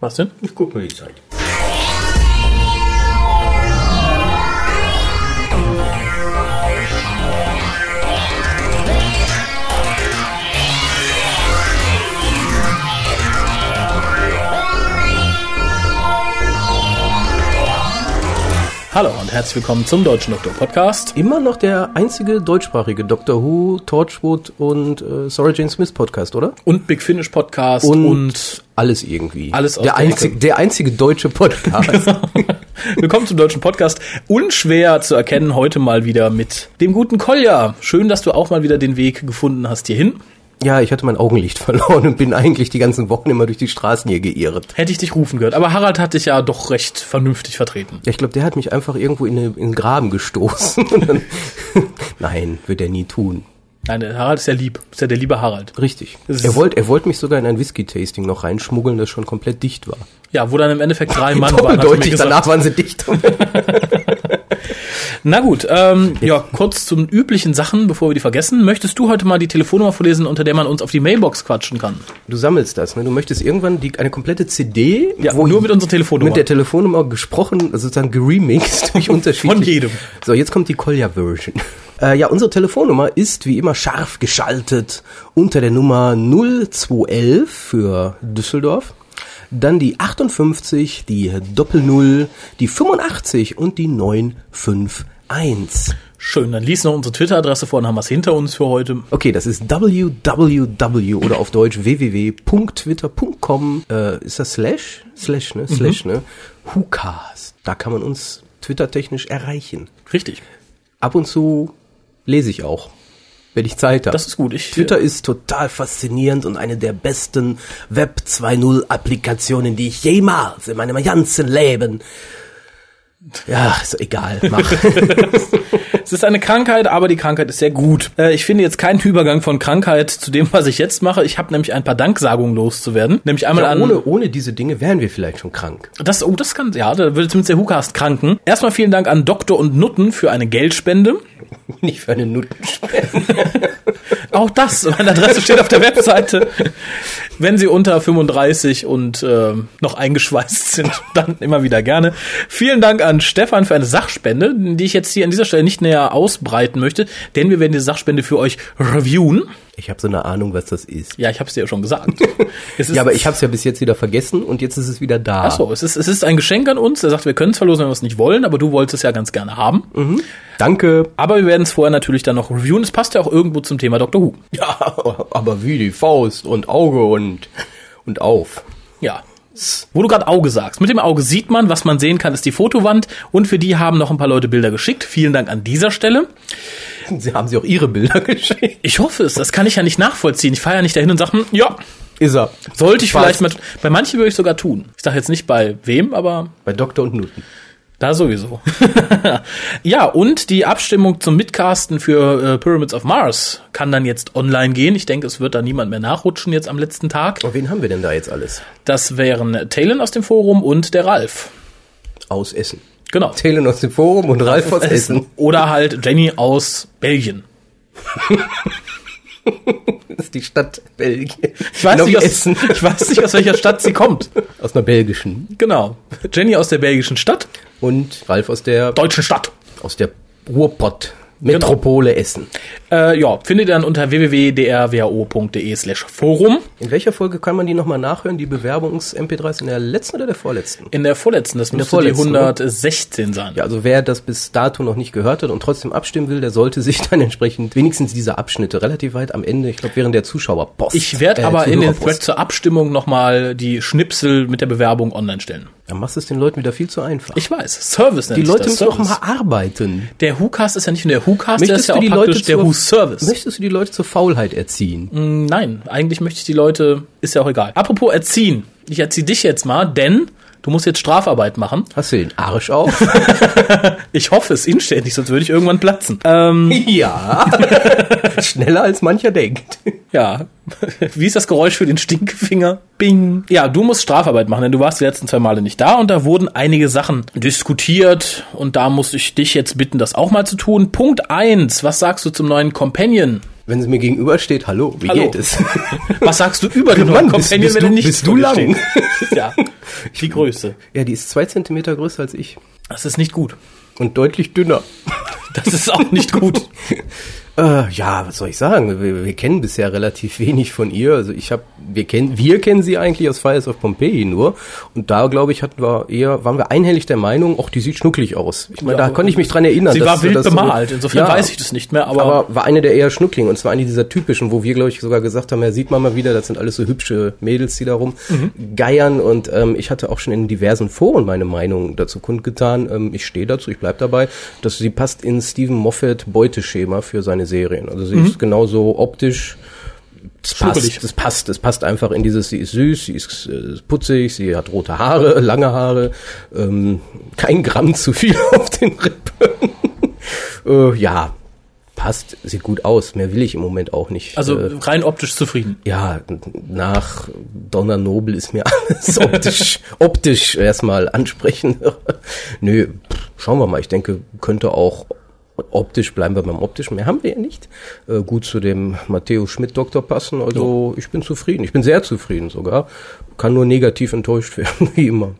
Was denn? Ich guck mal die Zeit. Hallo und herzlich willkommen zum Deutschen Doktor Podcast. Immer noch der einzige deutschsprachige Doctor Who, Torchwood und äh, Sorry Jane Smith Podcast, oder? Und Big Finish Podcast Und, und, alles irgendwie. Alles aus der der einzige, der einzige deutsche Podcast. willkommen zum Deutschen Podcast. Unschwer zu erkennen heute mal wieder mit dem guten Kolja. Schön, dass du auch mal wieder den Weg gefunden hast hierhin. Ja, ich hatte mein Augenlicht verloren und bin eigentlich die ganzen Wochen immer durch die Straßen hier geirrt. Hätte ich dich rufen gehört. Aber Harald hat dich ja doch recht vernünftig vertreten. Ja, ich glaube, der hat mich einfach irgendwo in, eine, in den Graben gestoßen. Dann, Nein, wird er nie tun. Nein, Harald ist ja lieb. Ist ja der liebe Harald. Richtig. Er wollte er wollte mich sogar in ein Whisky-Tasting noch reinschmuggeln, das schon komplett dicht war. Ja, wo dann im Endeffekt drei Mann waren. gesagt. danach waren sie dicht. Na gut, ähm, ja, kurz zum üblichen Sachen, bevor wir die vergessen. Möchtest du heute mal die Telefonnummer vorlesen, unter der man uns auf die Mailbox quatschen kann? Du sammelst das, ne? Du möchtest irgendwann die, eine komplette CD, Ja, nur mit unserer Telefonnummer. mit der Telefonnummer gesprochen, sozusagen geremixed durch unterschiedliche. Von jedem. So, jetzt kommt die Kolja-Version. Äh, ja, unsere Telefonnummer ist wie immer scharf geschaltet unter der Nummer 0211 für Düsseldorf. Dann die 58, die Doppel-Null, die 85 und die 951. Schön, dann lies noch unsere Twitter-Adresse vor, dann haben wir es hinter uns für heute. Okay, das ist www oder auf Deutsch www.twitter.com. Äh, ist das Slash? Slash, ne? Slash, ne? WhoCast. Da kann man uns twittertechnisch erreichen. Richtig. Ab und zu lese ich auch, wenn ich Zeit habe. Das ist gut. Ich, Twitter ist total faszinierend und eine der besten Web 2.0 Applikationen, die ich jemals in meinem ganzen Leben. Ja, ist egal, mach. Es ist eine Krankheit, aber die Krankheit ist sehr gut. Äh, ich finde jetzt keinen Übergang von Krankheit zu dem, was ich jetzt mache. Ich habe nämlich ein paar Danksagungen loszuwerden. Nämlich einmal ja, an. ohne, ohne diese Dinge wären wir vielleicht schon krank. Das, oh, das kann, ja, da würde zumindest der Hukast kranken. Erstmal vielen Dank an Doktor und Nutten für eine Geldspende. Nicht für eine Nuttenspende. Auch das, meine Adresse steht auf der Webseite. Wenn Sie unter 35 und äh, noch eingeschweißt sind, dann immer wieder gerne. Vielen Dank an Stefan für eine Sachspende, die ich jetzt hier an dieser Stelle nicht näher ausbreiten möchte, denn wir werden diese Sachspende für euch reviewen. Ich habe so eine Ahnung, was das ist. Ja, ich habe es dir ja schon gesagt. Ja, aber ich habe es ja bis jetzt wieder vergessen und jetzt ist es wieder da. Ach so, es ist, es ist ein Geschenk an uns. Er sagt, wir können es verlosen, wenn wir es nicht wollen, aber du wolltest es ja ganz gerne haben. Danke. Aber wir werden es vorher natürlich dann noch reviewen. Es passt ja auch irgendwo zum Thema Dr. Who. Ja, aber wie die Faust und Auge und und auf. Ja. Wo du gerade Auge sagst. Mit dem Auge sieht man, was man sehen kann, ist die Fotowand. Und für die haben noch ein paar Leute Bilder geschickt. Vielen Dank an dieser Stelle. Sie haben sie auch ihre Bilder geschickt. Ich hoffe es. Das kann ich ja nicht nachvollziehen. Ich fahre ja nicht dahin und sage, hm, ja, Ist er. sollte ich vielleicht Passt. mit. Bei manchen würde ich sogar tun. Ich sage jetzt nicht bei wem, aber Bei Doktor und Nutten. Da sowieso. ja, und die Abstimmung zum Mitcasten für äh, Pyramids of Mars kann dann jetzt online gehen. Ich denke, es wird da niemand mehr nachrutschen jetzt am letzten Tag. Und wen haben wir denn da jetzt alles? Das wären Talon aus dem Forum und der Ralf. Aus Essen. Genau. Thelen aus dem Forum und Ralf aus Essen. Oder halt Jenny aus Belgien. Das ist die Stadt Belgien. Ich weiß, nicht aus, Essen. ich weiß nicht, aus welcher Stadt sie kommt. Aus einer belgischen. Genau. Jenny aus der belgischen Stadt. Und Ralf aus der Deutschen Stadt. aus der Ruhrpott. Metropole Essen. Äh, ja, findet ihr dann unter www.drwo.de slash Forum. In welcher Folge kann man die nochmal nachhören? Die Bewerbungs-MP3s in der letzten oder der vorletzten? In der vorletzten, das müsste vorletzten, die ne? 116 sein. Ja, also wer das bis dato noch nicht gehört hat und trotzdem abstimmen will, der sollte sich dann entsprechend wenigstens diese Abschnitte relativ weit am Ende, ich glaube während der Zuschauerpost. Ich werde äh, aber in den. Thread zur Abstimmung nochmal die Schnipsel mit der Bewerbung online stellen. Dann machst du es den Leuten wieder viel zu einfach. Ich weiß, Service nennt die Leute müssen doch mal arbeiten. Der WhoCast ist ja nicht nur der WhoCast, der ist Möchtest ja du auch die praktisch Leute der zur- Who-Service. Möchtest du die Leute zur Faulheit erziehen? Mm, Nein, eigentlich möchte ich die Leute, ist ja auch egal. Apropos erziehen. Ich erziehe dich jetzt mal, denn du musst jetzt Strafarbeit machen. Hast du den Arsch auf? Ich hoffe es inständig, sonst würde ich irgendwann platzen. Ähm, ja. Schneller als mancher denkt. ja, wie ist das Geräusch für den Stinkefinger? Bing. Ja, du musst Strafarbeit machen, denn du warst die letzten zwei Male nicht da und da wurden einige Sachen diskutiert und da muss ich dich jetzt bitten, das auch mal zu tun. Punkt eins: was sagst du zum neuen Companion? Wenn sie mir gegenübersteht, hallo, wie Hallo. geht es? Was sagst du über den Mann, bist- bist du- nicht bist du lang? ja, die Größe. ja, die ist zwei Zentimeter größer als ich. Das ist nicht gut. Und deutlich dünner. Das ist auch nicht gut. Äh, ja, was soll ich sagen? Wir, wir kennen bisher relativ wenig von ihr. Also ich habe, wir kennen, wir kennen sie eigentlich aus Fires of Pompeii nur. Und da glaube ich, hatten wir eher, waren wir einhellig der Meinung, auch die sieht schnucklig aus. Ich meine, Ja, da konnte ich mich dran erinnern. Sie war wild so- bemalt, insofern Ja, weiß ich das nicht mehr, aber, Aber war eine der eher schnuckligen und zwar eine dieser typischen, wo wir, glaube ich, sogar gesagt haben, ja, sieht man mal wieder, das sind alles so hübsche Mädels, die da rum Mhm. geiern und ähm, ich hatte auch schon in diversen Foren meine Meinung dazu kundgetan. Ähm, ich stehe dazu, ich bleib dabei, dass sie passt in Steven Moffat Beuteschema für seine Serien. Also sie ist genauso optisch es Schnuckelig. passt, es passt, es passt einfach in dieses, sie ist süß, sie ist äh, putzig, sie hat rote Haare, lange Haare, ähm, kein Gramm zu viel auf den Rippen. äh, ja, passt, sieht gut aus. Mehr will ich im Moment auch nicht. also äh, rein optisch zufrieden. ja, nach Donna Noble ist mir alles optisch, optisch erstmal ansprechend. Nö, pff, schauen wir mal. Ich denke, könnte auch optisch bleiben wir beim optischen. Mehr haben wir ja nicht. Äh, gut zu dem Matteo Schmidt Doktor passen. Also ich bin zufrieden. Ich bin sehr zufrieden sogar. Kann nur negativ enttäuscht werden, wie immer.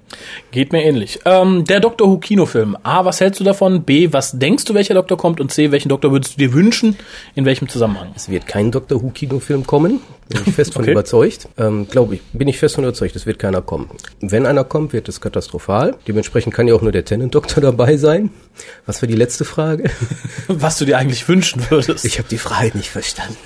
Geht mir ähnlich. Ähm, der Doctor Who Kinofilm. A, was hältst du davon? B, was denkst du, welcher Doktor kommt? Und C, welchen Doktor würdest du dir wünschen? In welchem Zusammenhang? Es wird kein Doctor Who Kinofilm kommen. Bin ich fest von Okay. überzeugt. Ähm, Glaube ich, bin ich fest von überzeugt, es wird keiner kommen. Wenn einer kommt, wird es katastrophal. Dementsprechend kann ja auch nur der Tennant-Doktor dabei sein. Was war die letzte Frage? Was du dir eigentlich wünschen würdest? Ich habe die Frage nicht verstanden.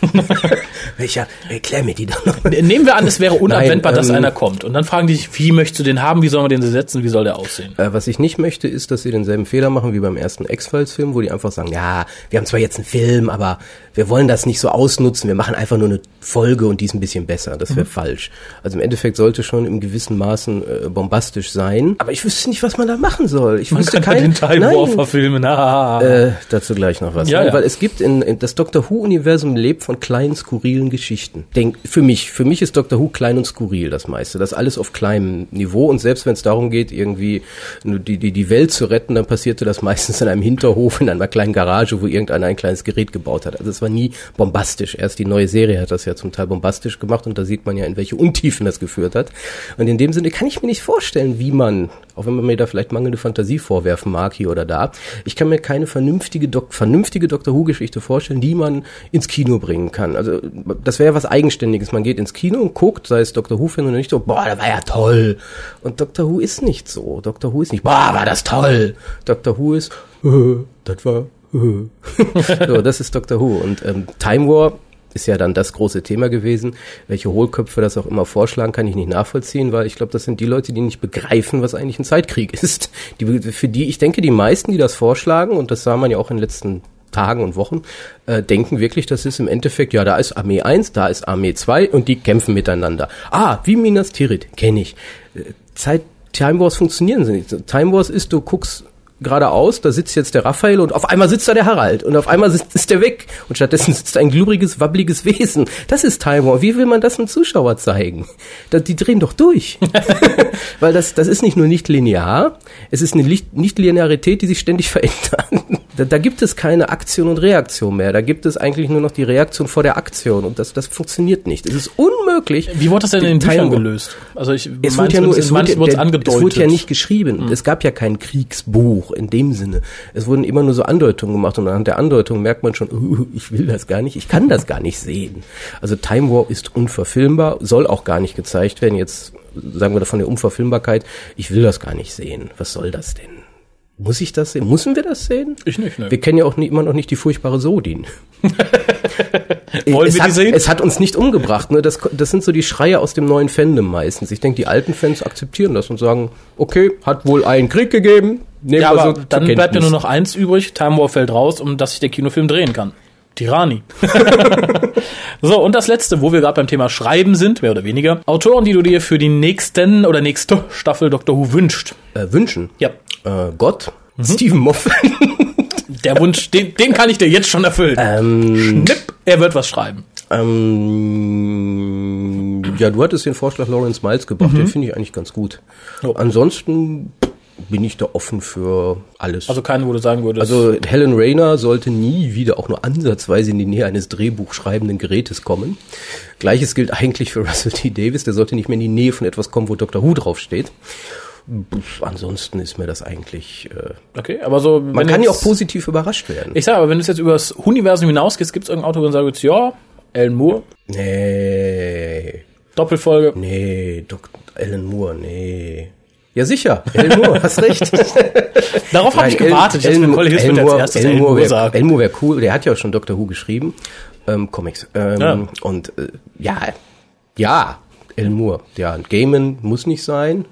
Welcher? Erklär mir die doch noch. Nehmen wir an, es wäre unabwendbar, Nein, dass ähm, einer kommt. Und dann fragen die sich, wie möchtest du den haben? Wie sollen wir den setzen? Wie soll der aussehen? Äh, was ich nicht möchte, ist, dass sie denselben Fehler machen wie beim ersten X-Files-Film, wo die einfach sagen, ja, wir haben zwar jetzt einen Film, aber wir wollen das nicht so ausnutzen, wir machen einfach nur eine Folge und die ist ein bisschen besser. Das Mhm. wäre falsch. Also im Endeffekt sollte schon im gewissen Maßen äh, bombastisch sein. Aber ich wüsste nicht, was man da machen soll. Ich Man wüsste kann ja kein, den Time Nein. War verfilmen. Ah. Äh, dazu gleich noch was. Ja, Nein, ja. Weil es gibt in, in das Doctor Who-Universum lebt von kleinen, skurrilen Geschichten. Denk, für mich, für mich ist Doctor Who klein und skurril das meiste. Das alles auf kleinem Niveau und selbst wenn es darum geht, irgendwie die, die, die Welt zu retten, dann passierte das meistens in einem Hinterhof, in einer kleinen Garage, wo irgendeiner ein kleines Gerät gebaut hat. Also es war nie bombastisch. Erst die neue Serie hat das ja zum Teil bombastisch gemacht und da sieht man ja, in welche Untiefen das geführt hat. Und in dem Sinne kann ich mir nicht vorstellen, wie man, auch wenn man mir da vielleicht mangelnde Fantasie vorwerfen mag hier oder da, ich kann mir keine vernünftige, Dok vernünftige Doctor Who-Geschichte vorstellen, die man ins Kino bringen kann. Also das wäre ja was Eigenständiges. Man geht ins Kino und guckt, sei es Doctor Who-Fan oder nicht, so, boah, das war ja toll. Und Doctor Who ist nicht so. Doctor Who ist nicht, boah, war das toll. Doctor Who ist, das war, so, das ist Doctor Who. Und ähm, Time War ist ja dann das große Thema gewesen. Welche Hohlköpfe das auch immer vorschlagen, kann ich nicht nachvollziehen, weil ich glaube, das sind die Leute, die nicht begreifen, was eigentlich ein Zeitkrieg ist. Die, für die, ich denke, die meisten, die das vorschlagen, und das sah man ja auch in den letzten Tagen und Wochen, äh, denken wirklich, das ist im Endeffekt, ja, da ist Armee 1, da ist Armee 2 und die kämpfen miteinander. Ah, wie Minas Tirith, kenne ich. Äh, Zeit, Time Wars funktionieren sie nicht. Time Wars ist, du guckst geradeaus, da sitzt jetzt der Raphael und auf einmal sitzt da der Harald und auf einmal sitzt, ist der weg und stattdessen sitzt ein gluriges, wabbliges Wesen. Das ist Time War. Wie will man das einem Zuschauer zeigen? Da, die drehen doch durch. Weil das, das ist nicht nur nicht linear, es ist eine Licht- Nicht-Linearität, die sich ständig verändert. Da, da gibt es keine Aktion und Reaktion mehr. Da gibt es eigentlich nur noch die Reaktion vor der Aktion und das, das funktioniert nicht. Es ist unmöglich. Wie wurde das denn in den Büchern gelöst? Also ich es wurde ja nur, es wurde, der, angedeutet. es wurde ja nicht geschrieben. Es gab ja kein Kriegsbuch in dem Sinne. Es wurden immer nur so Andeutungen gemacht und anhand der Andeutungen merkt man schon, uh, ich will das gar nicht, ich kann das gar nicht sehen. Also Time War ist unverfilmbar, soll auch gar nicht gezeigt werden. Jetzt sagen wir davon der Unverfilmbarkeit, ich will das gar nicht sehen. Was soll das denn? Muss ich das sehen? Müssen wir das sehen? Ich nicht, ne. Wir kennen ja auch nie, immer noch nicht die furchtbare Sodin. Wollen es wir hat, die sehen? Es hat uns nicht umgebracht. Ne? Das, das sind so die Schreie aus dem neuen Fandom meistens. Ich denke, die alten Fans akzeptieren das und sagen, okay, hat wohl einen Krieg gegeben. Nehmen ja, aber so dann bleibt ja nur noch eins übrig. Time War fällt raus, um dass sich der Kinofilm drehen kann. Tirani. so, und das letzte, wo wir gerade beim Thema Schreiben sind, mehr oder weniger. Autoren, die du dir für die nächsten oder nächste Staffel Doctor Who wünscht. äh, wünschen. Ja. Äh, Gott, Mhm. Stephen Moffat. Der Wunsch, den, den kann ich dir jetzt schon erfüllen. ähm, Schnipp, er wird was schreiben. ähm, ja, du hattest den Vorschlag Lawrence Miles gebracht. Den finde ich eigentlich ganz gut. Oh. Ansonsten bin ich da offen für alles. Also keine, wo du sagen würdest. Also Helen Rayner sollte nie wieder auch nur ansatzweise in die Nähe eines drehbuchschreibenden Gerätes kommen. Gleiches gilt eigentlich für Russell T. Davis, der sollte nicht mehr in die Nähe von etwas kommen, wo Dr. Who draufsteht. Ansonsten ist mir das eigentlich. Äh, okay, aber so. man kann ja auch positiv überrascht werden. Ich sag aber, wenn du jetzt über das Universum hinausgehst, gibt es irgendein Auto, wo du würdest, ja, Alan Moore, nee, Doppelfolge. nee, Dr. Alan Moore, nee. Ja sicher, Alan Moore, hast recht. Darauf habe ich gewartet. Jetzt will Colin Hills als erstes Alan Moore wäre sagen. Alan Moore wär cool. Der hat ja auch schon Doctor Who geschrieben. Ähm, Comics. Ähm, Ja. Und äh, ja, ja, Alan Moore. Ja, Gaiman muss nicht sein.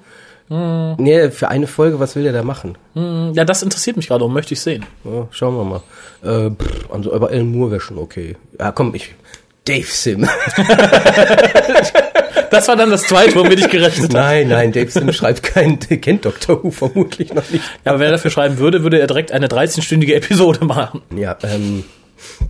Hm. Nee, für eine Folge, was will der da machen? Ja, das interessiert mich gerade und möchte ich sehen. Ja, schauen wir mal. Äh, pff, also, aber Alan Moore wäre schon okay. Ja, komm, ich. Dave Sim. Das war dann das zweite, womit ich gerechnet habe. nein, nein, Dave Sim schreibt keinen, der kennt Doctor Who vermutlich noch nicht. Ja, aber wenn er dafür schreiben würde, würde er direkt eine 13-stündige Episode machen. Ja, ähm,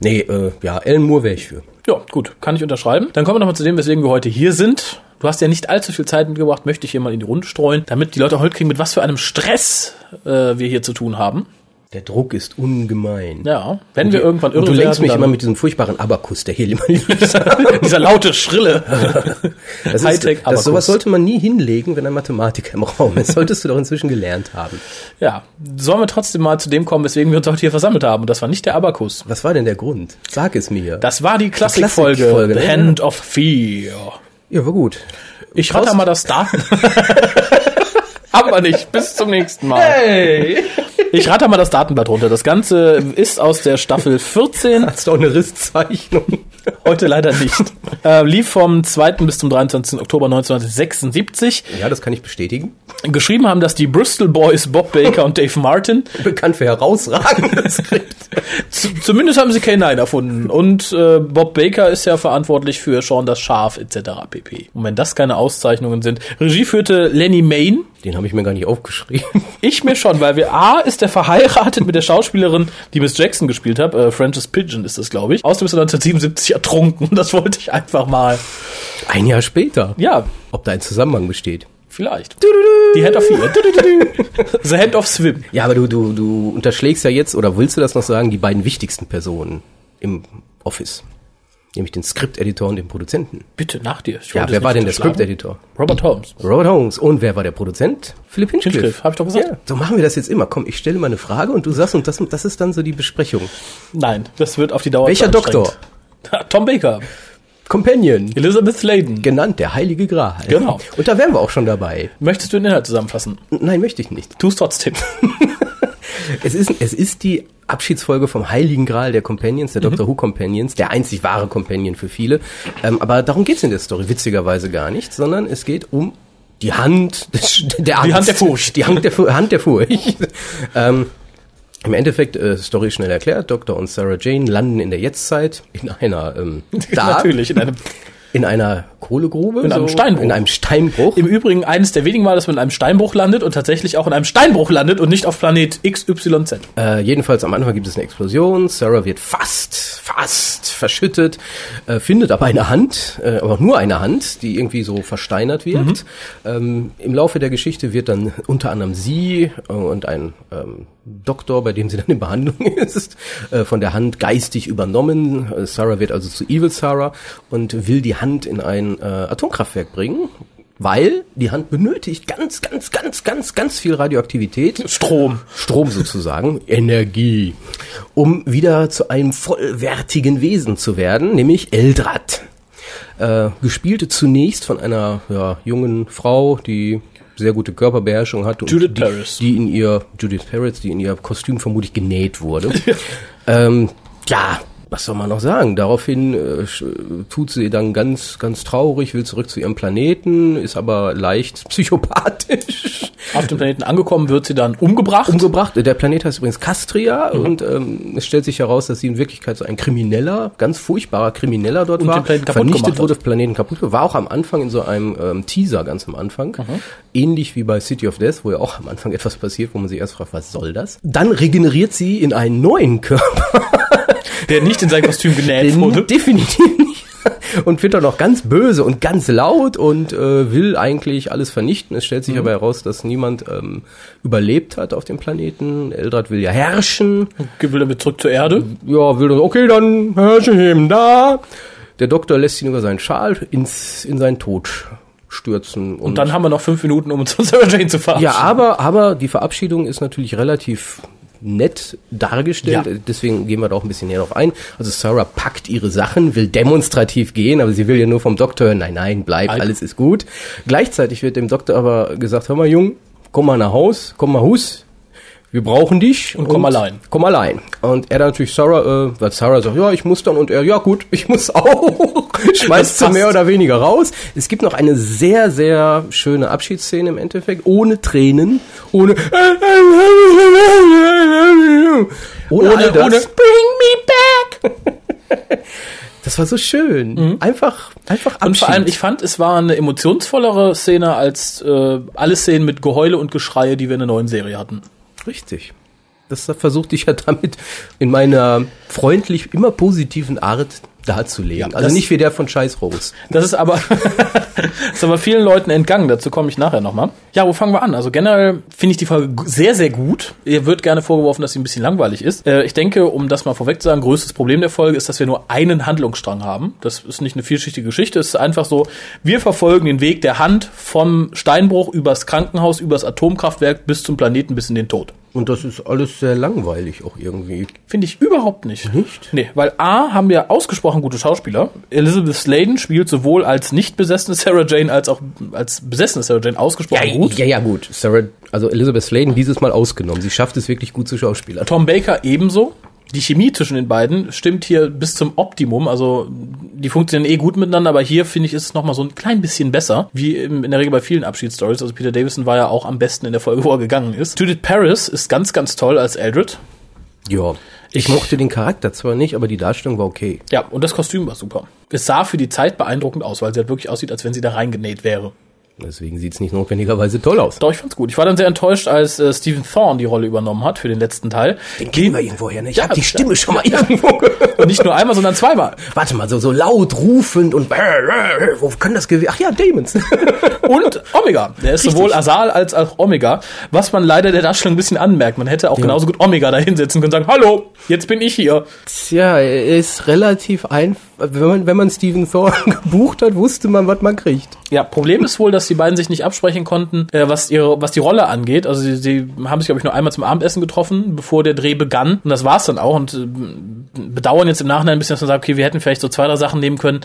nee, äh, ja, Alan Moore wäre ich für. Ja, gut, kann ich unterschreiben. Dann kommen wir nochmal zu dem, weswegen wir heute hier sind. Du hast ja nicht allzu viel Zeit mitgebracht, möchte ich hier mal in die Runde streuen, damit die Leute heute kriegen, mit was für einem Stress äh, wir hier zu tun haben. Der Druck ist ungemein. Ja, wenn wir irgendwann irre Und du lenkst werden, mich immer mit diesem furchtbaren Abakus, der hier immer liegt. dieser laute, schrille Das, ist, das sowas sollte man nie hinlegen, wenn ein Mathematiker im Raum ist. Solltest du doch inzwischen gelernt haben. Ja, sollen wir trotzdem mal zu dem kommen, weswegen wir uns heute hier versammelt haben. Und das war nicht der Abakus. Was war denn der Grund? Sag es mir. Das war die Klassikfolge, Klassikfolge, The ne? Hand of Fear. Ja, war gut. Ich Raus- mal das Daten. Aber nicht. Bis zum nächsten Mal. Hey! Ich ratter mal das Datenblatt runter. Das Ganze ist aus der Staffel 14. Hast du auch eine Risszeichnung? Heute leider nicht. Äh, lief vom 2. bis zum 23. Oktober 1976. Ja, das kann ich bestätigen. Geschrieben haben das die Bristol Boys Bob Baker und Dave Martin. Bekannt für herausragendes Skript. Zumindest haben sie K9 erfunden. Und äh, Bob Baker ist ja verantwortlich für Sean das Schaf etc. pp. Und wenn das keine Auszeichnungen sind. Regie führte Lenny Main. Den habe ich mir gar nicht aufgeschrieben. Ich mir schon, weil wir A ist der verheiratet mit der Schauspielerin, die Miss Jackson gespielt hat. Äh, Frances Pigeon ist das, glaube ich. Außerdem ist er 1977 ertrunken. Das wollte ich einfach mal. Ein Jahr später. Ja, Ob da ein Zusammenhang besteht. vielleicht. Die Hand of Fear. The Hand of Swim. Ja, aber du, du, du unterschlägst ja jetzt, oder willst du das noch sagen, die beiden wichtigsten Personen im Office. Nämlich den Skripteditor und den Produzenten. Bitte nach dir. Ja, wer war denn der. Skripteditor? Robert Holmes. Robert Holmes. Und wer war der Produzent? Philipp Hinchcliffe. Hinchcliffe, hab ich doch gesagt. Ja, so machen wir das jetzt immer. Komm, ich stelle mal eine Frage und du sagst, und das, das ist dann so die Besprechung. Nein, das wird auf die Dauer Welcher anstrengend. Tom Baker. Companion. Elizabeth Sladen. Genannt der Heilige Gral. Genau. Und da wären wir auch schon dabei. Möchtest du den Inhalt zusammenfassen? Nein, möchte ich nicht. Tu's trotzdem. Es ist, es ist die Abschiedsfolge vom Heiligen Gral der Companions, Mhm. der Doctor Who Companions, der einzig wahre Companion für viele. Ähm, aber darum geht's in der Story witzigerweise gar nicht, sondern es geht um die Hand des, der Angst. Hand der Furcht. Die Hand der, Hand der Furcht. ähm, Im Endeffekt, äh, Story schnell erklärt, Dr. und Sarah Jane landen in der Jetztzeit in einer, ähm, da, Natürlich, in einem in einer Kohlegrube. In einem Steinbruch. In einem Steinbruch. Im Übrigen eines der wenigen Mal, dass man in einem Steinbruch landet und tatsächlich auch in einem Steinbruch landet und nicht auf Planet XYZ. Äh, jedenfalls am Anfang gibt es eine Explosion. Sarah wird fast, fast verschüttet, äh, findet aber eine Hand, äh, aber nur eine Hand, die irgendwie so versteinert wirkt. Ähm, Im Laufe der Geschichte wird dann unter anderem sie äh, und ein ähm, Doktor, bei dem sie dann in Behandlung ist, äh, von der Hand geistig übernommen. Äh, Sarah wird also zu Evil Sarah und will die Hand in ein äh, Atomkraftwerk bringen. Weil die Hand benötigt ganz, ganz, ganz, ganz, ganz viel Radioaktivität. Strom. Strom sozusagen, Energie, um wieder zu einem vollwertigen Wesen zu werden, nämlich Eldrad. Äh, gespielt zunächst von einer ja, jungen Frau, die sehr gute Körperbeherrschung hat und Judith die, Paris. die in ihr Judith Paris, die in ihr Kostüm vermutlich genäht wurde. ähm, ja, was soll man noch sagen? Daraufhin äh, tut sie dann ganz, ganz traurig, will zurück zu ihrem Planeten, ist aber leicht psychopathisch. Auf dem Planeten angekommen wird sie dann umgebracht. umgebracht. Der Planet heißt übrigens Castria Mhm. und ähm, es stellt sich heraus, dass sie in Wirklichkeit so ein Krimineller, ganz furchtbarer Krimineller dort Und war, den Planeten kaputt vernichtet wurde, hat. Planeten kaputt war auch am Anfang in so einem ähm, Teaser ganz am Anfang, Mhm. ähnlich wie bei City of Death, wo ja auch am Anfang etwas passiert, wo man sich erst fragt, was soll das? Dann regeneriert sie in einen neuen Körper, der nicht in sein Kostüm genäht wurde. definitiv nicht und wird dann auch ganz böse und ganz laut und äh, will eigentlich alles vernichten. Es stellt sich aber heraus, dass niemand ähm, überlebt hat auf dem Planeten. Eldrad will ja herrschen. Will damit zurück zur Erde? Ja, will dann, okay, dann herrsche ich eben da. Der Doktor lässt ihn über seinen Schal ins, in seinen Tod stürzen. Und dann haben wir noch fünf Minuten, um uns von Sarah Jane zu verabschieden. ja, aber, aber die Verabschiedung ist natürlich relativ nett dargestellt, Ja. deswegen gehen wir da auch ein bisschen näher drauf ein. Also Sarah packt ihre Sachen, will demonstrativ gehen, aber sie will ja nur vom Doktor hören, nein, nein, bleib, Bleib. alles ist gut. Gleichzeitig wird dem Doktor aber gesagt, hör mal Jung, komm mal nach Haus, komm mal Hus, wir brauchen dich. Und komm allein. Komm allein. Und er dann natürlich Sarah, äh, weil Sarah sagt, ja, ich muss dann und er, ja gut, ich muss auch. Schmeißt sie mehr oder weniger raus. Es gibt noch eine sehr, sehr schöne Abschiedsszene im Endeffekt, ohne Tränen, ohne ohne, all das. ohne Bring me back. Das war so schön. Einfach, einfach Abschied. Und vor allem, ich fand, es war eine emotionsvollere Szene als äh, alle Szenen mit Geheule und Geschreie, die wir in der neuen Serie hatten. Richtig. Das versuchte ich ja damit in meiner freundlich, immer positiven Art darzulegen. Ja, also nicht wie der von Scheiß Rose. Das ist aber, das ist aber vielen Leuten entgangen. Dazu komme ich nachher nochmal. Ja, wo fangen wir an? Also generell finde ich die Folge sehr, sehr gut. Ihr wird gerne vorgeworfen, dass sie ein bisschen langweilig ist. Äh, ich denke, um das mal vorweg zu sagen, größtes Problem der Folge ist, dass wir nur einen Handlungsstrang haben. Das ist nicht eine vielschichtige Geschichte. Es ist einfach so, wir verfolgen den Weg der Hand vom Steinbruch übers Krankenhaus, übers Atomkraftwerk bis zum Planeten, bis in den Tod. Und das ist alles sehr langweilig auch irgendwie. Finde ich überhaupt nicht. Nicht? Nee, weil A, haben wir ausgesprochen gute Schauspieler. Elizabeth Sladen spielt sowohl als nicht besessene Sarah Jane als auch als besessene Sarah Jane ausgesprochen gut. ja, ja, gut. Sarah, also Elizabeth Sladen dieses Mal ausgenommen. Sie schafft es wirklich gut zu Schauspielern. Tom Baker ebenso. Die Chemie zwischen den beiden stimmt hier bis zum Optimum. Also die funktionieren eh gut miteinander, aber hier finde ich ist es noch mal so ein klein bisschen besser, wie in der Regel bei vielen Abschiedsstories. Also Peter Davison war ja auch am besten in der Folge, wo er gegangen ist. Judith Paris ist ganz, ganz toll als Eldred. Ja. Ich mochte den Charakter zwar nicht, aber die Darstellung war okay. Ja, und das Kostüm war super. Es sah für die Zeit beeindruckend aus, weil sie halt wirklich aussieht, als wenn sie da reingenäht wäre. Deswegen sieht es nicht notwendigerweise toll aus. Doch, ich fand's gut. Ich war dann sehr enttäuscht, als äh, Stephen Thorne die Rolle übernommen hat für den letzten Teil. Den kennen wir irgendwoher, ne? Ich Ja, hab die ja. Stimme schon mal irgendwo gehört. Und nicht nur einmal, sondern zweimal. Warte mal, so, so laut rufend und wo kann das gewesen? Ach ja, Damons. Und Omega. Der ist sowohl Asal als auch Omega, was man leider der Darstellung ein bisschen anmerkt. Man hätte auch genauso gut Omega da hinsetzen können und sagen, hallo, jetzt bin ich hier. Tja, ist relativ einfach. Wenn man, wenn man Stephen Thorne gebucht hat, wusste man, was man kriegt. Ja, Problem ist wohl, dass die beiden sich nicht absprechen konnten, äh, was ihre, was die Rolle angeht. Also sie, sie haben sich, glaube ich, nur einmal zum Abendessen getroffen, bevor der Dreh begann. Und das war's dann auch. Und äh, bedauern jetzt im Nachhinein ein bisschen, dass man sagt, okay, wir hätten vielleicht so zwei, drei Sachen nehmen können,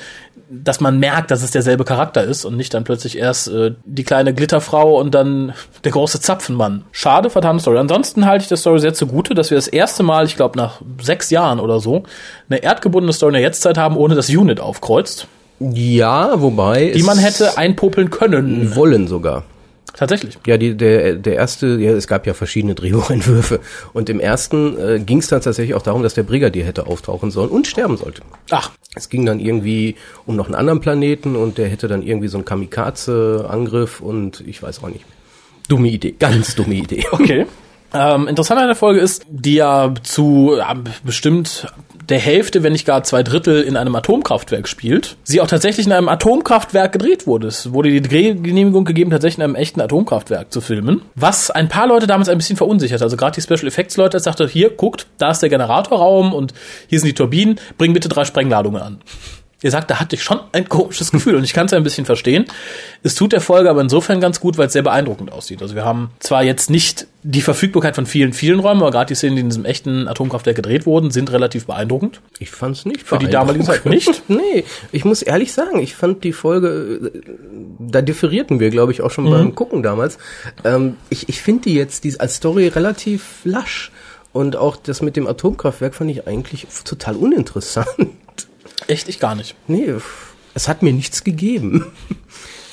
dass man merkt, dass es derselbe Charakter ist und nicht dann plötzlich erst äh, die kleine Glitterfrau und dann der große Zapfenmann. Schade, verdammte Story. Ansonsten halte ich der Story sehr zugute, dass wir das erste Mal, ich glaube nach sechs Jahren oder so, eine erdgebundene Story in der Jetztzeit haben, ohne dass Unit aufkreuzt, Ja, wobei. die man hätte einpopeln können. wollen sogar. Tatsächlich. Ja, die, der, der erste, ja, es gab ja verschiedene Drehbuchentwürfe. Und im ersten äh, ging es dann tatsächlich auch darum, dass der Brigadier hätte auftauchen sollen und sterben sollte. Ach, Es ging dann irgendwie um noch einen anderen Planeten und der hätte dann irgendwie so einen Kamikaze-Angriff und ich weiß auch nicht. Dumme Idee, ganz dumme Idee. okay. Ähm, interessant an der Folge ist, die ja zu ja, bestimmt der Hälfte, wenn nicht gar zwei Drittel in einem Atomkraftwerk spielt, sie auch tatsächlich in einem Atomkraftwerk gedreht wurde. Es wurde die Drehgenehmigung gegeben, tatsächlich in einem echten Atomkraftwerk zu filmen, was ein paar Leute damals ein bisschen verunsichert. Also gerade die Special Effects Leute sagte, hier, guckt, da ist der Generatorraum und hier sind die Turbinen, bring bitte drei Sprengladungen an. Ihr sagt, da hatte ich schon ein komisches Gefühl und ich kann es ein bisschen verstehen. Es tut der Folge aber insofern ganz gut, weil es sehr beeindruckend aussieht. Also wir haben zwar jetzt nicht die Verfügbarkeit von vielen, vielen Räumen, aber gerade die Szenen, die in diesem echten Atomkraftwerk gedreht wurden, sind relativ beeindruckend. Ich fand's nicht Für die damalige Zeit nicht? Nee, ich muss ehrlich sagen, ich fand die Folge, äh, da differierten wir, glaube ich, auch schon beim Gucken damals. Ähm, ich ich finde die jetzt die, als Story relativ lasch. Und auch das mit dem Atomkraftwerk fand ich eigentlich total uninteressant. Echt, ich gar nicht. Nee, es hat mir nichts gegeben.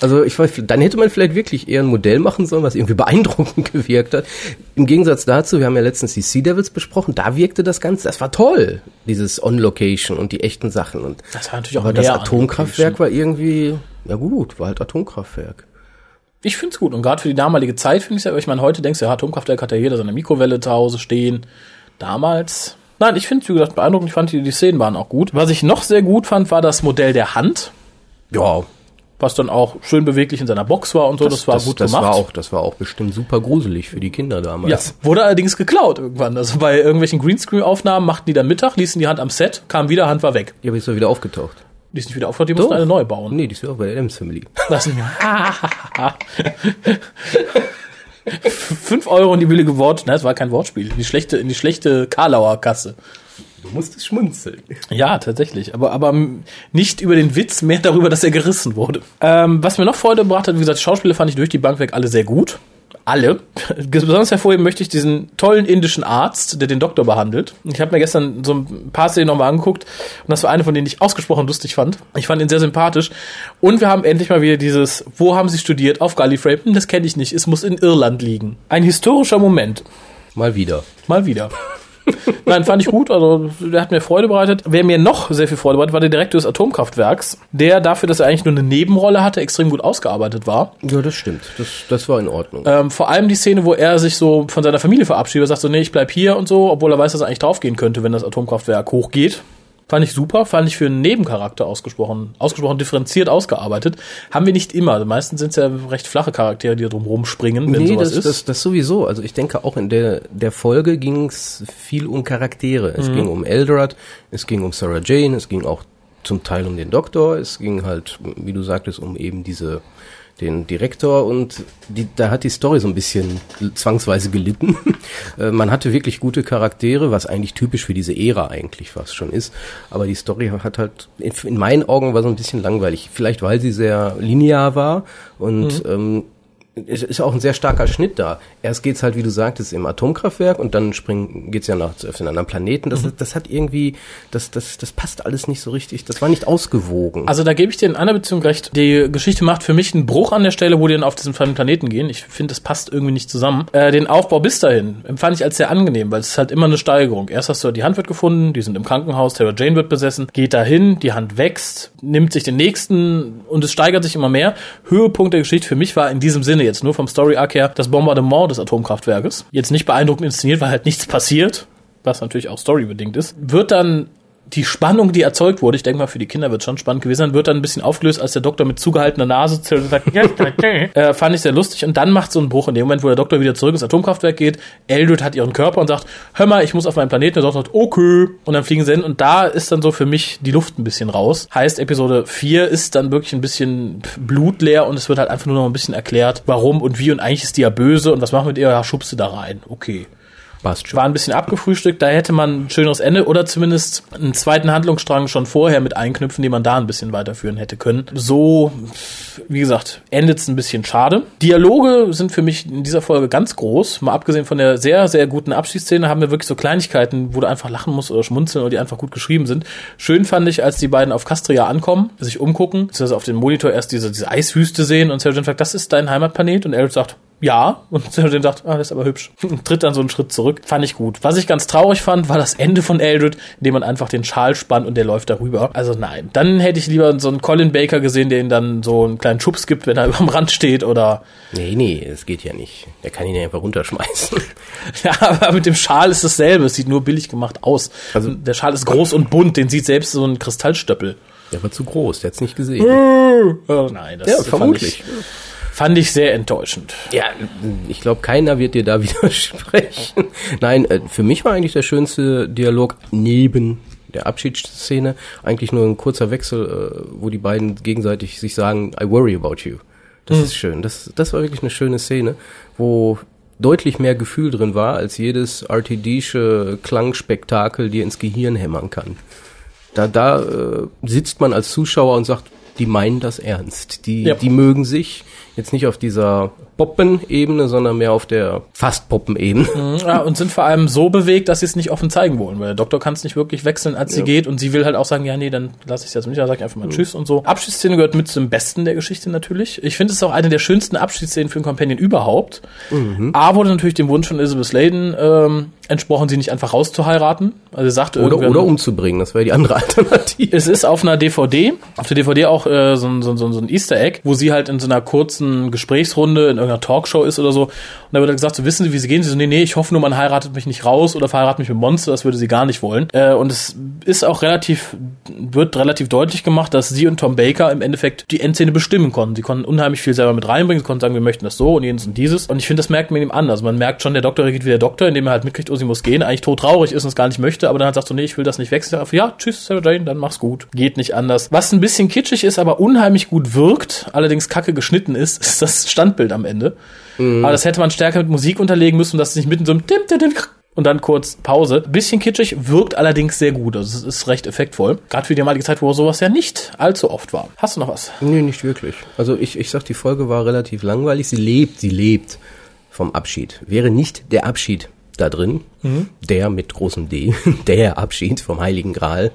Also ich weiß, dann hätte man vielleicht wirklich eher ein Modell machen sollen, was irgendwie beeindruckend gewirkt hat. Im Gegensatz dazu, wir haben ja letztens die Sea Devils besprochen, da wirkte das Ganze, das war toll, dieses On-Location und die echten Sachen. Und, Das war natürlich auch aber das Atomkraftwerk war irgendwie, ja gut, war halt Atomkraftwerk. Ich finde es gut und gerade für die damalige Zeit finde ich es ja, ich meine, heute denkst du, ja, Atomkraftwerk hat ja jeder seine Mikrowelle zu Hause stehen. Damals, Nein, ich finde, wie gesagt, beeindruckend. Ich fand, die, die Szenen waren auch gut. Was ich noch sehr gut fand, war das Modell der Hand, Ja, was dann auch schön beweglich in seiner Box war und so. Das, war gut das gemacht. War auch, das war auch bestimmt super gruselig für die Kinder ja, damals. wurde allerdings geklaut irgendwann. Also bei irgendwelchen Greenscreen-Aufnahmen machten die dann Mittag, ließen die Hand am Set, kam wieder, Hand war weg. Ja, aber ist doch wieder aufgetaucht. Die ist nicht wieder aufgehört, die mussten eine neu bauen. Nee, die ist ja auch bei der Adams Family. Das sind Fünf Euro in die billige Wort, ne, das war kein Wortspiel, in die schlechte, in die schlechte Karlauer Kasse. Du musstest schmunzeln. Ja, tatsächlich. Aber, aber nicht über den Witz, mehr darüber, dass er gerissen wurde. Ähm, was mir noch Freude gebracht hat, wie gesagt, Schauspieler fand ich durch die Bank weg alle sehr gut. Alle. Besonders hervorheben möchte ich diesen tollen indischen Arzt, der den Doktor behandelt. Ich habe mir gestern so ein paar Szenen nochmal angeguckt und das war eine von denen ich ausgesprochen lustig fand. Ich fand ihn sehr sympathisch. Und wir haben endlich mal wieder dieses, wo haben sie studiert? Auf Gallifrey. Hm, Das kenne ich nicht. Es muss in Irland liegen. Ein historischer Moment. Mal wieder. Mal wieder. Nein, fand ich gut. Also, der hat mir Freude bereitet. Wer mir noch sehr viel Freude bereitet, war der Direktor des Atomkraftwerks, der dafür, dass er eigentlich nur eine Nebenrolle hatte, extrem gut ausgearbeitet war. Ja, das stimmt. Das, das war in Ordnung. Ähm, vor allem die Szene, wo er sich so von seiner Familie verabschiedet, sagt so, nee, ich bleib hier und so, obwohl er weiß, dass er eigentlich draufgehen könnte, wenn das Atomkraftwerk hochgeht. Fand ich super, fand ich für einen Nebencharakter ausgesprochen, ausgesprochen differenziert ausgearbeitet. Haben wir nicht immer. Meistens sind es ja recht flache Charaktere, die da drum rumspringen, wenn nee, sowas das, ist. das, das sowieso. Also ich denke auch in der, der Folge ging es viel um Charaktere. Es ging um Eldred, es ging um Sarah Jane, es ging auch zum Teil um den Doktor, es ging halt, wie du sagtest, um eben diese den Direktor und die, da hat die Story so ein bisschen zwangsweise gelitten. Äh, Man hatte wirklich gute Charaktere, was eigentlich typisch für diese Ära eigentlich fast schon ist. Aber die Story hat halt, in in meinen Augen war so ein bisschen langweilig. Vielleicht weil sie sehr linear war und ähm, es ist auch ein sehr starker Schnitt da. Erst geht's halt, wie du sagtest, im Atomkraftwerk und dann springen, geht's ja nach auf den anderen Planeten. Das, das hat irgendwie, das, das, das passt alles nicht so richtig. Das war nicht ausgewogen. Also da gebe ich dir in einer Beziehung recht. Die Geschichte macht für mich einen Bruch an der Stelle, wo die dann auf diesen fremden Planeten gehen. Ich finde, das passt irgendwie nicht zusammen. Äh, den Aufbau bis dahin empfand ich als sehr angenehm, weil es ist halt immer eine Steigerung. Erst hast du die Hand wird gefunden, die sind im Krankenhaus, Sarah Jane wird besessen, geht dahin, die Hand wächst, nimmt sich den nächsten und es steigert sich immer mehr. Höhepunkt der Geschichte für mich war in diesem Sinne jetzt nur vom Story Arc her das Bombardement des Atomkraftwerkes. Jetzt nicht beeindruckend inszeniert, weil halt nichts passiert, was natürlich auch storybedingt ist. Wird dann die Spannung, die erzeugt wurde, ich denke mal, für die Kinder wird schon spannend gewesen sein, wird dann ein bisschen aufgelöst, als der Doktor mit zugehaltener Nase zählt und sagt, ja, äh, fand ich sehr lustig. Und dann macht so einen Bruch in dem Moment, wo der Doktor wieder zurück ins Atomkraftwerk geht. Eldred hat ihren Körper und sagt, hör mal, ich muss auf meinen Planeten. Der Doktor sagt, okay. Und dann fliegen sie hin. Und da ist dann so für mich die Luft ein bisschen raus. Heißt, Episode 4 ist dann wirklich ein bisschen blutleer und es wird halt einfach nur noch ein bisschen erklärt, warum und wie. Und eigentlich ist die ja böse. Und was machen wir mit ihr? Ja, schubst du da rein. Okay Passt schon. war ein bisschen abgefrühstückt. Da hätte man ein schöneres Ende oder zumindest einen zweiten Handlungsstrang schon vorher mit einknüpfen, den man da ein bisschen weiterführen hätte können. So, wie gesagt, endet es ein bisschen schade. Dialoge sind für mich in dieser Folge ganz groß. Mal abgesehen von der sehr, sehr guten Abschiedsszene haben wir wirklich so Kleinigkeiten, wo du einfach lachen musst oder schmunzeln oder die einfach gut geschrieben sind. Schön fand ich, als die beiden auf Castria ankommen, sich umgucken, beziehungsweise auf dem Monitor erst diese, diese Eiswüste sehen und Jane fragt, das ist dein Heimatplanet? Und Eric sagt, ja. Und Jane sagt, ah, das ist aber hübsch. Und tritt dann so einen Schritt zurück. Fand ich gut. Was ich ganz traurig fand, war das Ende von Eldred, in dem man einfach den Schal spannt und der läuft darüber. Also nein. Dann hätte ich lieber so einen Colin Baker gesehen, der ihn dann so einen kleinen Schubs gibt, wenn er über dem Rand steht oder, Nee, nee, es geht ja nicht. Der kann ihn ja einfach runterschmeißen. ja, aber mit dem Schal ist dasselbe. Es sieht nur billig gemacht aus. Also- der Schal ist groß und bunt. Den sieht selbst so ein Kristallstöppel. Der war zu groß, der hat's nicht gesehen. Oh, nein, das Ja, vermutlich. ich, fand ich sehr enttäuschend. Ja, ich glaube, keiner wird dir da widersprechen. Nein, äh, für mich war eigentlich der schönste Dialog neben der Abschiedsszene eigentlich nur ein kurzer Wechsel, äh, wo die beiden gegenseitig sich sagen, I worry about you. Das ist schön. Das, das war wirklich eine schöne Szene, wo deutlich mehr Gefühl drin war, als jedes RTD-sche Klangspektakel dir ins Gehirn hämmern kann. Da, da äh, sitzt man als Zuschauer und sagt, die meinen das ernst. Die, Ja. die mögen sich jetzt nicht auf dieser Poppen-Ebene, sondern mehr auf der fast Poppen-Ebene. Ja, und sind vor allem so bewegt, dass sie es nicht offen zeigen wollen, weil der Doktor kann es nicht wirklich wechseln, als sie geht und sie will halt auch sagen, ja, nee, dann lasse ich es jetzt nicht, dann sage ich einfach mal Tschüss und so. Abschiedsszene gehört mit zum Besten der Geschichte natürlich. Ich finde es auch eine der schönsten Abschiedsszenen für einen Companion überhaupt. A wurde natürlich dem Wunsch von Elizabeth Sladen ähm, entsprochen, sie nicht einfach rauszuheiraten. Also sie sagte Oder, oder umzubringen, das wäre die andere Alternative. es ist auf einer DVD, auf der DVD auch äh, so, so, so, so ein Easter Egg, wo sie halt in so einer kurzen großen Gesprächsrunde in irgendeiner Talkshow ist oder so. Und da wird er gesagt, so wissen Sie, wie Sie gehen? Sie so, nee, nee, ich hoffe nur, man heiratet mich nicht raus oder verheiratet mich mit Monster, das würde sie gar nicht wollen. Äh, und es ist auch relativ, wird relativ deutlich gemacht, dass sie und Tom Baker im Endeffekt die Endszene bestimmen konnten. Sie konnten unheimlich viel selber mit reinbringen, sie konnten sagen, wir möchten das so und jenes und dieses. Und ich finde, das merkt man ihm an. Also man merkt schon, der Doktor reagiert wie der Doktor, indem er halt mitkriegt, oh, sie muss gehen, eigentlich tot traurig ist und es gar nicht möchte, aber dann hat sagt so, nee, ich will das nicht wechseln. Ja, tschüss, Sarah Jane, dann mach's gut. Geht nicht anders. Was ein bisschen kitschig ist, aber unheimlich gut wirkt, allerdings kacke geschnitten ist, ist das Standbild am Ende. Mhm. Aber das hätte man stärker mit Musik unterlegen müssen, dass es nicht mitten so ein und dann kurz Pause. Bisschen kitschig, wirkt allerdings sehr gut. Also es ist recht effektvoll. Gerade für die damalige Zeit, wo sowas ja nicht allzu oft war. Hast du noch was? Nee, nicht wirklich. Also ich, ich sag, die Folge war relativ langweilig. Sie lebt, sie lebt vom Abschied. Wäre nicht der Abschied da drin, mhm. der mit großem D, der Abschied vom Heiligen Gral,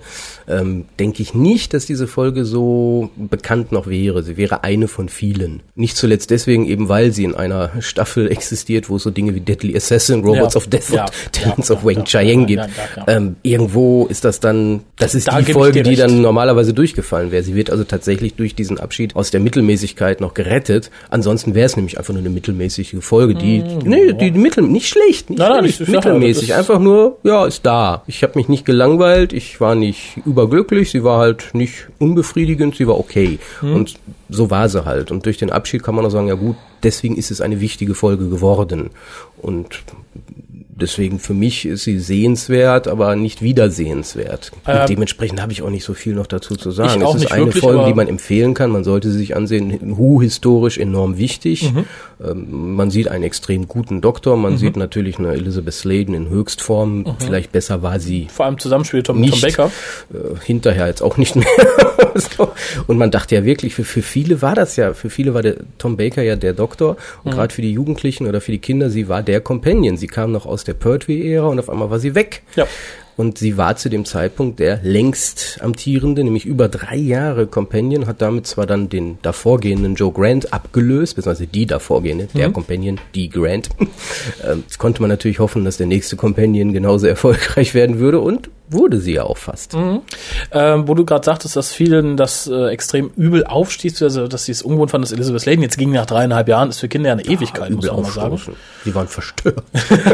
ähm, denke ich nicht, dass diese Folge so bekannt noch wäre. Sie wäre eine von vielen. Nicht zuletzt deswegen eben, weil sie in einer Staffel existiert, wo es so Dinge wie Deadly Assassin, Robots ja. of Death ja. und Talents ja. of Wang Chiang gibt. Ähm, irgendwo ist das dann, das ist da die Folge, die dann normalerweise durchgefallen wäre. Sie wird also tatsächlich durch diesen Abschied aus der Mittelmäßigkeit noch gerettet. Ansonsten wäre es nämlich einfach nur eine mittelmäßige Folge, die, mm, nee, die, die mittel, nicht schlecht, nicht nein, schlecht, nein, mittelmäßig, einfach nur, ja, ist da. Ich habe mich nicht gelangweilt, ich war nicht überglücklich, sie war halt nicht unbefriedigend, sie war okay. Mhm. Und so war sie halt. Und durch den Abschied kann man auch sagen, ja gut, deswegen ist es eine wichtige Folge geworden. Und deswegen für mich ist sie sehenswert, aber nicht wiedersehenswert. Ähm, dementsprechend habe ich auch nicht so viel noch dazu zu sagen. es ist eine wirklich, Folge, die man empfehlen kann. Man sollte sie sich ansehen. Hu historisch enorm wichtig. Mhm. Ähm, man sieht einen extrem guten Doktor. Man mhm. sieht natürlich eine Elizabeth Sladen in Höchstform. Mhm. Vielleicht besser war sie. Vor allem Zusammenspiel Tom, nicht, Tom Baker. Äh, hinterher jetzt auch nicht mehr. und man dachte ja wirklich, für, für viele war das ja, für viele war der Tom Baker ja der Doktor. Und mhm. gerade für die Jugendlichen oder für die Kinder, sie war der Companion. Sie kam noch aus der Pertwee-Ära und auf einmal war sie weg. Ja. Und sie war zu dem Zeitpunkt der längst amtierende, nämlich über drei Jahre Companion, hat damit zwar dann den davorgehenden Joe Grant abgelöst, beziehungsweise die davorgehende, mhm. der Companion, die Grant. ähm, jetzt konnte man natürlich hoffen, dass der nächste Companion genauso erfolgreich werden würde und wurde sie ja auch fast. Mhm. Ähm, wo du gerade sagtest, dass vielen das äh, extrem übel aufstieß, also dass sie es ungewohnt fanden, dass Elizabeth Sladen jetzt ging nach dreieinhalb Jahren, ist für Kinder ja eine Ewigkeit, muss man mal sagen. Die waren verstört.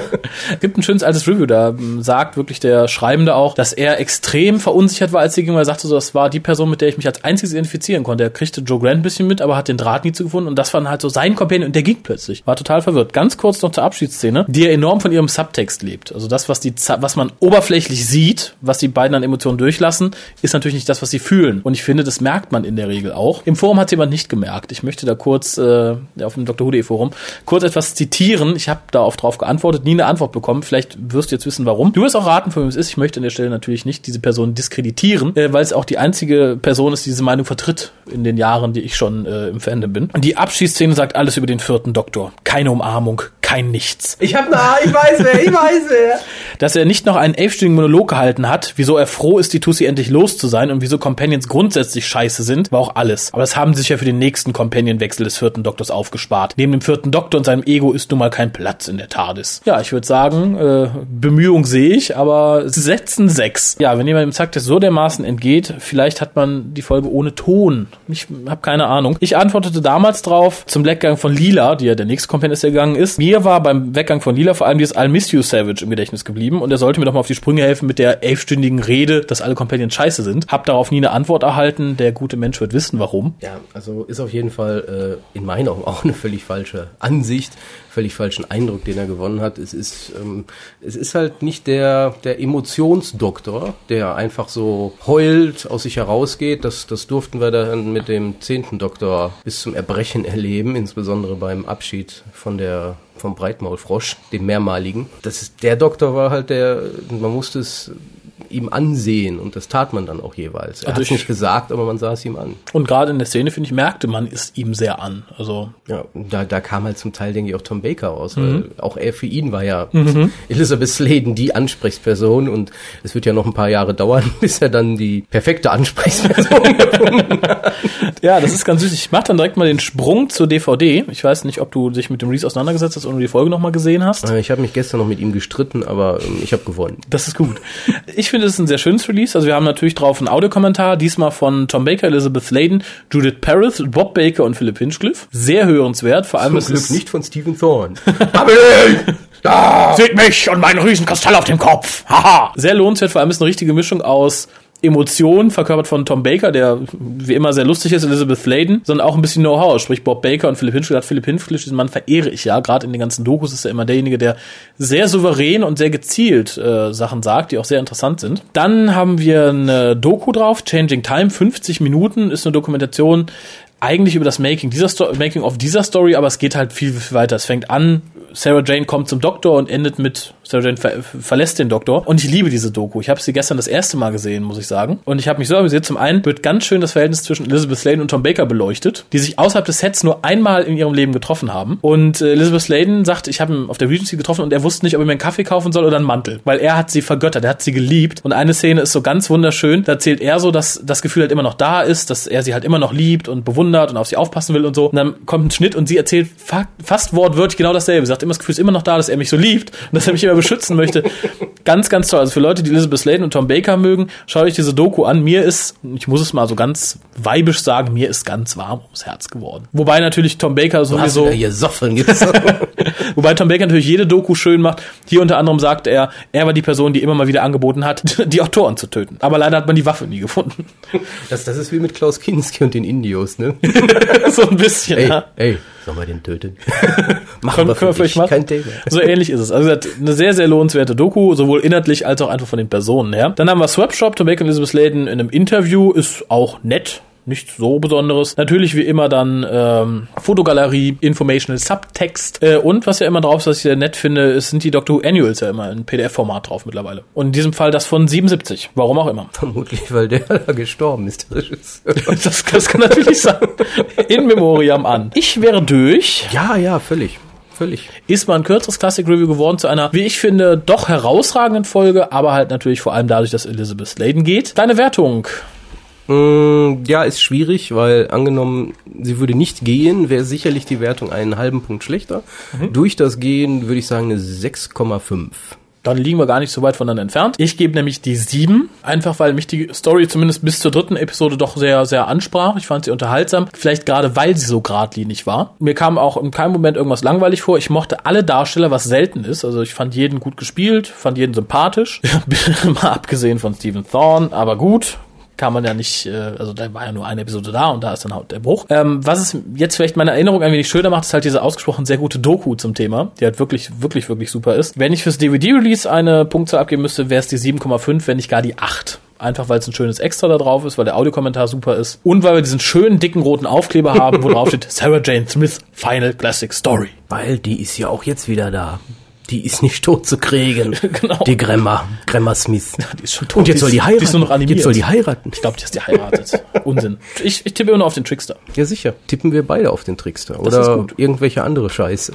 Gibt ein schönes altes Review, da ähm, sagt wirklich der Schreibende auch, dass er extrem verunsichert war, als sie ging, weil er sagte so, das war die Person, mit der ich mich als einziges identifizieren konnte. Er kriegte Joe Grant ein bisschen mit, aber hat den Draht nie zu gefunden und das war halt so sein Companion und der ging plötzlich. War total verwirrt. Ganz kurz noch zur Abschiedsszene, die ja enorm von ihrem Subtext lebt. Also das, was die, was man oberflächlich sieht, was die beiden an Emotionen durchlassen, ist natürlich nicht das, was sie fühlen. Und ich finde, das merkt man in der Regel auch. Im Forum hat jemand nicht gemerkt. Ich möchte da kurz äh, auf dem Dr. Hude Forum kurz etwas zitieren. Ich habe da auf drauf geantwortet, nie eine Antwort bekommen. Vielleicht wirst du jetzt wissen, warum. Du wirst auch raten, von wem es ist. Ich möchte an der Stelle natürlich nicht diese Person diskreditieren, äh, weil es auch die einzige Person ist, die diese Meinung vertritt in den Jahren, die ich schon äh, im Fandom bin. Und die Abschiedsszene sagt alles über den vierten Doktor. Keine Umarmung, kein Nichts. Ich hab na, ich weiß wer, ich weiß wer. Dass er nicht noch einen elfstündigen Monolog gehalten hat, wieso er froh ist, die Tussi endlich los zu sein und wieso Companions grundsätzlich scheiße sind, war auch alles. Aber das haben sie sich ja für den nächsten Companion-Wechsel des vierten Doktors aufgespart. Neben dem vierten Doktor und seinem Ego ist nun mal kein Platz in der TARDIS. Ja, ich würde sagen, äh, Bemühung sehe ich, aber setzen sechs. Ja, wenn jemand im Zack-Test so dermaßen entgeht, vielleicht hat man die Folge ohne Ton. Ich habe keine Ahnung. Ich antwortete damals drauf zum Weggang von Lila, die ja der nächste Companion ist, der gegangen ist. Mir war beim Weggang von Lila vor allem dieses I'll miss you Savage im Gedächtnis geblieben und er sollte mir doch mal auf die Sprünge helfen mit der elfstündigen Rede, dass alle Companions scheiße sind. Hab darauf nie eine Antwort erhalten. Der gute Mensch wird wissen, warum. Ja, also ist auf jeden Fall äh, in meinen Augen auch eine völlig falsche Ansicht völlig falschen Eindruck, den er gewonnen hat. Es ist, ähm, es ist halt nicht der, der Emotionsdoktor, der einfach so heult, aus sich herausgeht. Das, das durften wir dann mit dem zehnten Doktor bis zum Erbrechen erleben, insbesondere beim Abschied von der vom Breitmaulfrosch, dem mehrmaligen. Das ist, der Doktor war halt der, man musste es ihm ansehen und das tat man dann auch jeweils. Er also hat es nicht gesagt, aber man sah es ihm an. Und gerade in der Szene, finde ich, merkte man es ihm sehr an. Also ja, da, da kam halt zum Teil, denke ich, auch Tom Baker raus, mhm. weil auch er für ihn war ja mhm. Elizabeth Sladen die Ansprechperson und es wird ja noch ein paar Jahre dauern, bis er dann die perfekte Ansprechperson gefunden hat. Ja, das ist ganz süß. Ich mach dann direkt mal den Sprung zur DVD. Ich weiß nicht, ob du dich mit dem Release auseinandergesetzt hast oder die Folge nochmal gesehen hast. Äh, Ich habe mich gestern noch mit ihm gestritten, aber ähm, ich habe gewonnen. Das ist gut. Ich finde, es ist ein sehr schönes Release. Also wir haben natürlich drauf einen Audiokommentar, diesmal von Tom Baker, Elizabeth Sladen, Judith Paris, Bob Baker und Philip Hinchcliffe. Sehr hörenswert. Vor allem Zum es Glück ist nicht von Stephen Thorne. Seht mich und meinen Riesenkristall auf dem Kopf. Haha. Sehr lohnenswert, vor allem ist eine richtige Mischung aus Emotionen, verkörpert von Tom Baker, der wie immer sehr lustig ist, Elizabeth Sladen, sondern auch ein bisschen Know-how, sprich Bob Baker und Philip Hinchcliffe. Philip Hinchcliffe, diesen Mann verehre ich ja, gerade in den ganzen Dokus ist er immer derjenige, der sehr souverän und sehr gezielt äh, Sachen sagt, die auch sehr interessant sind. Dann haben wir eine Doku drauf, Changing Time, 50 Minuten, ist eine Dokumentation, eigentlich über das Making dieser Sto Making of dieser Story, aber es geht halt viel, viel weiter. Es fängt an, Sarah Jane kommt zum Doktor und endet mit Sarah Jane ver verlässt den Doktor. Und ich liebe diese Doku. Ich habe sie gestern das erste Mal gesehen, muss ich sagen. Und ich habe mich so amüsiert. Zum einen wird ganz schön das Verhältnis zwischen Elizabeth Sladen und Tom Baker beleuchtet, die sich außerhalb des Sets nur einmal in ihrem Leben getroffen haben. Und äh, Elizabeth Sladen sagt, ich habe ihn auf der Regency getroffen und er wusste nicht, ob er mir einen Kaffee kaufen soll oder einen Mantel, weil er hat sie vergöttert, er hat sie geliebt. Und eine Szene ist so ganz wunderschön. Da erzählt er so, dass das Gefühl halt immer noch da ist, dass er sie halt immer noch liebt und bewundert und auf sie aufpassen will und so. Und dann kommt ein Schnitt und sie erzählt fa fast wortwörtlich genau dasselbe. Sie sagt immer, das Gefühl ist immer noch da, dass er mich so liebt und dass er mich immer beschützen möchte. Ganz, ganz toll. Also für Leute, die Elizabeth Sladen und Tom Baker mögen, schaut euch diese Doku an. Mir ist, ich muss es mal so ganz weibisch sagen, mir ist ganz warm ums Herz geworden. Wobei natürlich Tom Baker sowieso, hier Soffeln gibt's. wobei Tom Baker natürlich jede Doku schön macht. Hier unter anderem sagt er, er war die Person, die immer mal wieder angeboten hat, die Autoren zu töten. Aber leider hat man die Waffe nie gefunden. Das, das ist wie mit Klaus Kinski und den Indios, ne? so ein bisschen. Ey, ja. ey, sollen wir den töten? Machen wir für dich, machen. kein Thema. So ähnlich ist es. Also eine sehr, sehr lohnenswerte Doku, sowohl inhaltlich als auch einfach von den Personen her. Dann haben wir Swapshop, Baker und Elizabeth Sladen in einem Interview, ist auch nett. Nichts so Besonderes. Natürlich wie immer dann ähm, Fotogalerie, Informational Subtext äh, und was ja immer drauf ist, was ich sehr nett finde, ist, sind die Doctor Who Annuals ja immer in PDF-Format drauf mittlerweile. Und in diesem Fall das von 77. Warum auch immer. Vermutlich, weil der da gestorben ist, der Regisseur. Das, das kann natürlich sein. In Memoriam an. Ich wäre durch. Ja, ja, völlig. Völlig. ist mal ein kürzeres Classic Review geworden zu einer, wie ich finde, doch herausragenden Folge, aber halt natürlich vor allem dadurch, dass Elizabeth Sladen geht. Deine Wertung. Mm, ja, ist schwierig, weil angenommen, sie würde nicht gehen, wäre sicherlich die Wertung einen halben Punkt schlechter. Durch das Gehen würde ich sagen eine 6,5. Dann liegen wir gar nicht so weit voneinander entfernt. Ich gebe nämlich die sieben, einfach weil mich die Story zumindest bis zur dritten Episode doch sehr, sehr ansprach. Ich fand sie unterhaltsam, vielleicht gerade weil sie so geradlinig war. Mir kam auch in keinem Moment irgendwas langweilig vor. Ich mochte alle Darsteller, was selten ist. Also ich fand jeden gut gespielt, fand jeden sympathisch. Mal abgesehen von Stephen Thorne, aber gut kann man ja nicht, äh, also da war ja nur eine Episode da und da ist dann halt der Bruch. Ähm, was es jetzt vielleicht meine Erinnerung ein wenig schöner macht, ist halt diese ausgesprochen sehr gute Doku zum Thema, die halt wirklich, wirklich, wirklich super ist. Wenn ich fürs DVD-Release eine Punktzahl abgeben müsste, wäre es die 7,5, wenn nicht gar die 8. Einfach weil es ein schönes Extra da drauf ist, weil der Audiokommentar super ist und weil wir diesen schönen dicken roten Aufkleber haben, wo drauf steht Sarah Jane Smith Final Classic Story. Weil die ist ja auch jetzt wieder da. Die ist nicht tot zu kriegen. Genau. Die Gremmer. Gremmer Smith. Die ist schon tot. Und jetzt soll die heiraten. Die ist nur noch animiert. Jetzt soll die heiraten. Ich glaube, die ist die heiratet. Unsinn. Ich, ich tippe immer nur auf den Trickster. Ja, sicher. Tippen wir beide auf den Trickster. Das Oder ist gut. irgendwelche andere Scheiße.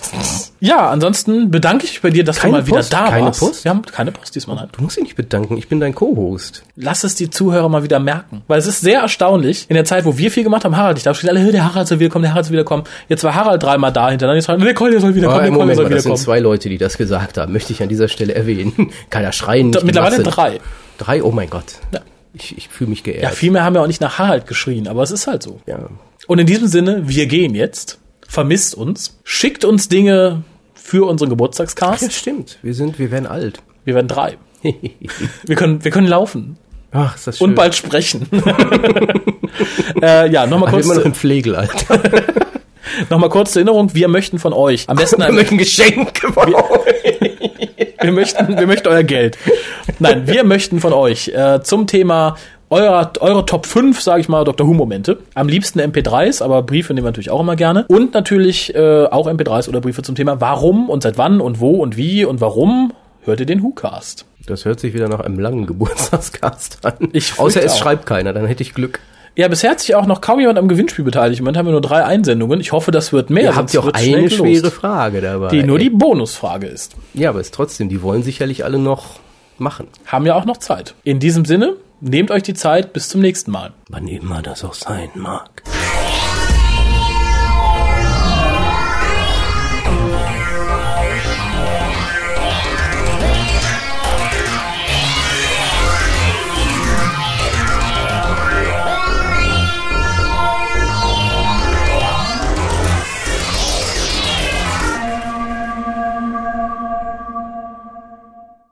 Ja, ansonsten bedanke ich mich bei dir, dass Keine du mal wieder Post? da Keine warst. Post? Wir haben keine Post diesmal, nein. Du musst dich nicht bedanken. Ich bin dein Co-Host. Lass es die Zuhörer mal wieder merken. Weil es ist sehr erstaunlich, in der Zeit, wo wir viel gemacht haben, Harald, ich dachte alle, der Harald soll wiederkommen, der Harald soll wiederkommen. Jetzt war Harald dreimal da hintereinander, jetzt war der Collier soll wiederkommen, der Collier soll mal, das sind wiederkommen. zwei Leute, die das gesagt haben. Möchte ich an dieser Stelle erwähnen. Keiner schreien. nicht Mittlerweile drei. Drei? Oh mein Gott. Ja. Ich, ich fühle mich geehrt. Ja, viel mehr haben wir auch nicht nach Harald geschrien, aber es ist halt so. ja. Und in diesem Sinne, wir gehen jetzt. Vermisst uns. Schickt uns Dinge für unseren Ja, Geburtstagscast. stimmt. Wir sind, wir werden alt. Wir werden drei. Wir können, wir können laufen. Ach, ist das schön. Und bald sprechen. äh, ja, nochmal wir kurz, immer noch im Pflegealter. noch mal kurz zur Erinnerung. Wir möchten von euch am besten Wir ein, möchten Geschenke von euch. wir möchten, wir möchten euer Geld. Nein, wir möchten von euch äh, zum Thema eurer, eure Top 5, sage ich mal, Dr. Who-Momente. Am liebsten MP3s, aber Briefe nehmen wir natürlich auch immer gerne. Und natürlich äh, auch MP3s oder Briefe zum Thema Warum und seit wann und wo und wie und warum hört ihr den Who-Cast. Das hört sich wieder nach einem langen Geburtstagscast an. Ich Außer es auch. schreibt keiner, dann hätte ich Glück. Ja, bisher hat sich auch noch kaum jemand am Gewinnspiel beteiligt. Im Moment haben wir nur drei Einsendungen. Ich hoffe, das wird mehr. Ihr habt ja auch eine schwere Frage dabei. die nur die Bonusfrage ist. Ja, aber ist trotzdem, die wollen sicherlich alle noch machen. Haben ja auch noch Zeit. In diesem Sinne, nehmt euch die Zeit. Bis zum nächsten Mal. Wann immer das auch sein mag.